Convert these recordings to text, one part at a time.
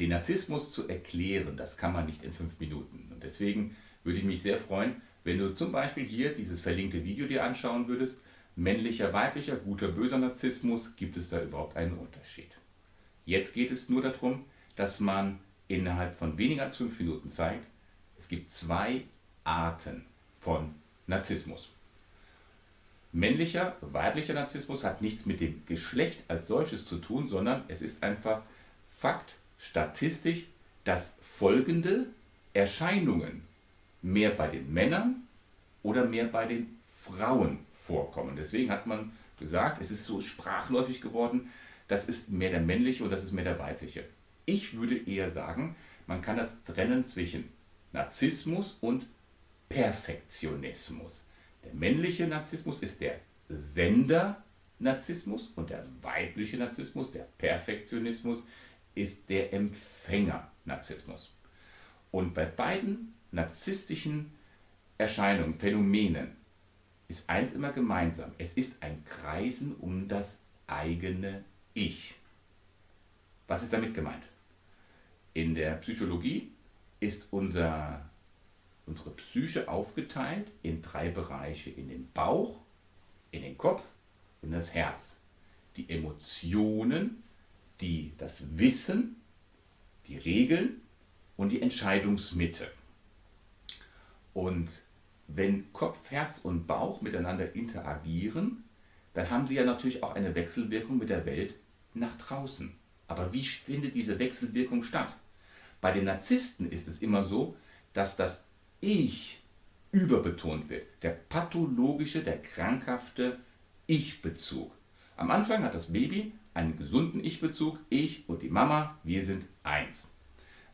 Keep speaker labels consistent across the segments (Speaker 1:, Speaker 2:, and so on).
Speaker 1: Den Narzissmus zu erklären, das kann man nicht in fünf Minuten. Und deswegen würde ich mich sehr freuen, wenn du zum Beispiel hier dieses verlinkte Video dir anschauen würdest. Männlicher, weiblicher, guter, böser Narzissmus, gibt es da überhaupt einen Unterschied? Jetzt geht es nur darum, dass man innerhalb von weniger als fünf Minuten zeigt, es gibt zwei Arten von Narzissmus. Männlicher, weiblicher Narzissmus hat nichts mit dem Geschlecht als solches zu tun, sondern es ist einfach Fakt, statistisch, dass folgende Erscheinungen mehr bei den Männern oder mehr bei den Frauen vorkommen. Deswegen hat man gesagt, es ist so sprachläufig geworden, das ist mehr der männliche und das ist mehr der weibliche. Ich würde eher sagen, man kann das trennen zwischen Narzissmus und Perfektionismus. Der männliche Narzissmus ist der Sender-Narzissmus und der weibliche Narzissmus, der Perfektionismus, ist der Empfänger-Narzissmus. Und bei beiden narzisstischen Erscheinungen, Phänomenen, ist eins immer gemeinsam. Es ist ein Kreisen um das eigene Ich. Was ist damit gemeint? In der Psychologie ist unser, unsere Psyche aufgeteilt in drei Bereiche. In den Bauch, in den Kopf und das Herz. Die Emotionen, die, das Wissen, die Regeln und die Entscheidungsmitte. Und wenn Kopf, Herz und Bauch miteinander interagieren, dann haben sie ja natürlich auch eine Wechselwirkung mit der Welt nach draußen. Aber wie findet diese Wechselwirkung statt? Bei den Narzissten ist es immer so, dass das Ich überbetont wird. Der pathologische, der krankhafte Ich-Bezug. Am Anfang hat das Baby einen gesunden Ich-Bezug. Ich und die Mama, wir sind eins.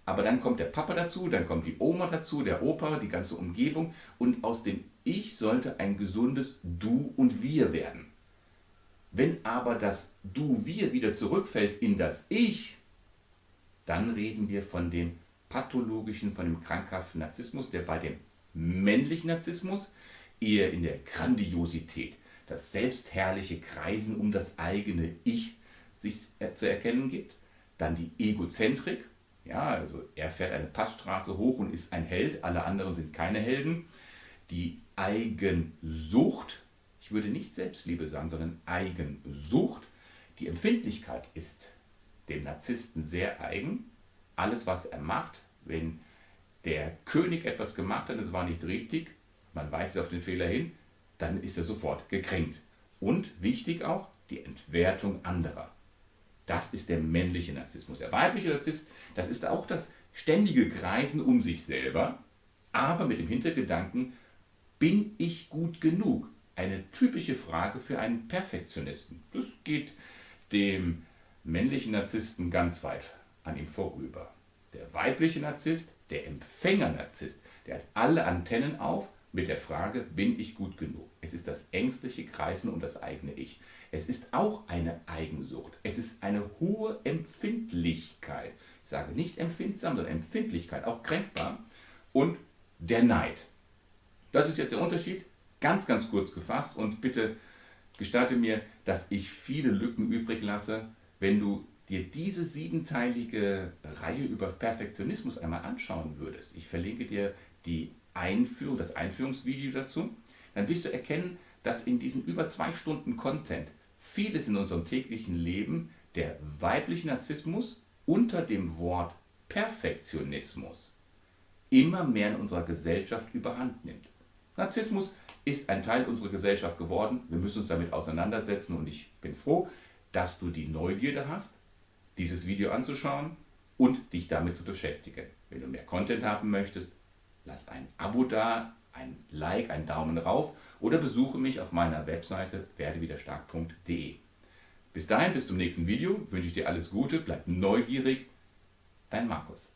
Speaker 1: Aber dann kommt der Papa dazu, dann kommt die Oma dazu, der Opa, die ganze Umgebung. Und aus dem Ich sollte ein gesundes Du und Wir werden. Wenn aber das Du-Wir wieder zurückfällt in das Ich, dann reden wir von dem pathologischen, von dem krankhaften Narzissmus, der bei dem männlichen Narzissmus eher in der Grandiosität, das selbstherrliche Kreisen um das eigene Ich sich zu erkennen gibt. Dann die Egozentrik, ja, also er fährt eine Passstraße hoch und ist ein Held, alle anderen sind keine Helden. Die Eigensucht, ich würde nicht Selbstliebe sagen, sondern Eigensucht. Die Empfindlichkeit ist dem Narzissten sehr eigen. Alles, was er macht, wenn der König etwas gemacht hat, es war nicht richtig, man weist auf den Fehler hin, dann ist er sofort gekränkt. Und wichtig auch, die Entwertung anderer. Das ist der männliche Narzissmus. Der weibliche Narzisst, das ist auch das ständige Kreisen um sich selber, aber mit dem Hintergedanken, bin ich gut genug? Eine typische Frage für einen Perfektionisten. Das geht dem männlichen Narzissten ganz weit an ihm vorüber. Der weibliche Narzisst, der Empfänger-Narzisst, der hat alle Antennen auf mit der Frage, bin ich gut genug? Es ist das ängstliche Kreisen um das eigene Ich. Es ist auch eine Eigensucht. Es ist eine hohe Empfindlichkeit. Ich sage nicht empfindsam, sondern Empfindlichkeit, auch kränkbar. Und der Neid. Das ist jetzt der Unterschied. Ganz, ganz kurz gefasst und bitte gestatte mir, dass ich viele Lücken übrig lasse, wenn du dir diese siebenteilige Reihe über Perfektionismus einmal anschauen würdest. Ich verlinke dir die Einführung, das Einführungsvideo dazu. Dann wirst du erkennen, dass in diesen über zwei Stunden Content vieles in unserem täglichen Leben der weibliche Narzissmus unter dem Wort Perfektionismus immer mehr in unserer Gesellschaft überhand nimmt. Narzissmus ist ein Teil unserer Gesellschaft geworden. Wir müssen uns damit auseinandersetzen und ich bin froh, dass du die Neugierde hast, dieses Video anzuschauen und dich damit zu beschäftigen. Wenn du mehr Content haben möchtest, lass ein Abo da, ein Like, einen Daumen rauf oder besuche mich auf meiner Webseite werdewiderstark.de. Bis dahin, bis zum nächsten Video, wünsche ich dir alles Gute, bleib neugierig, dein Markus.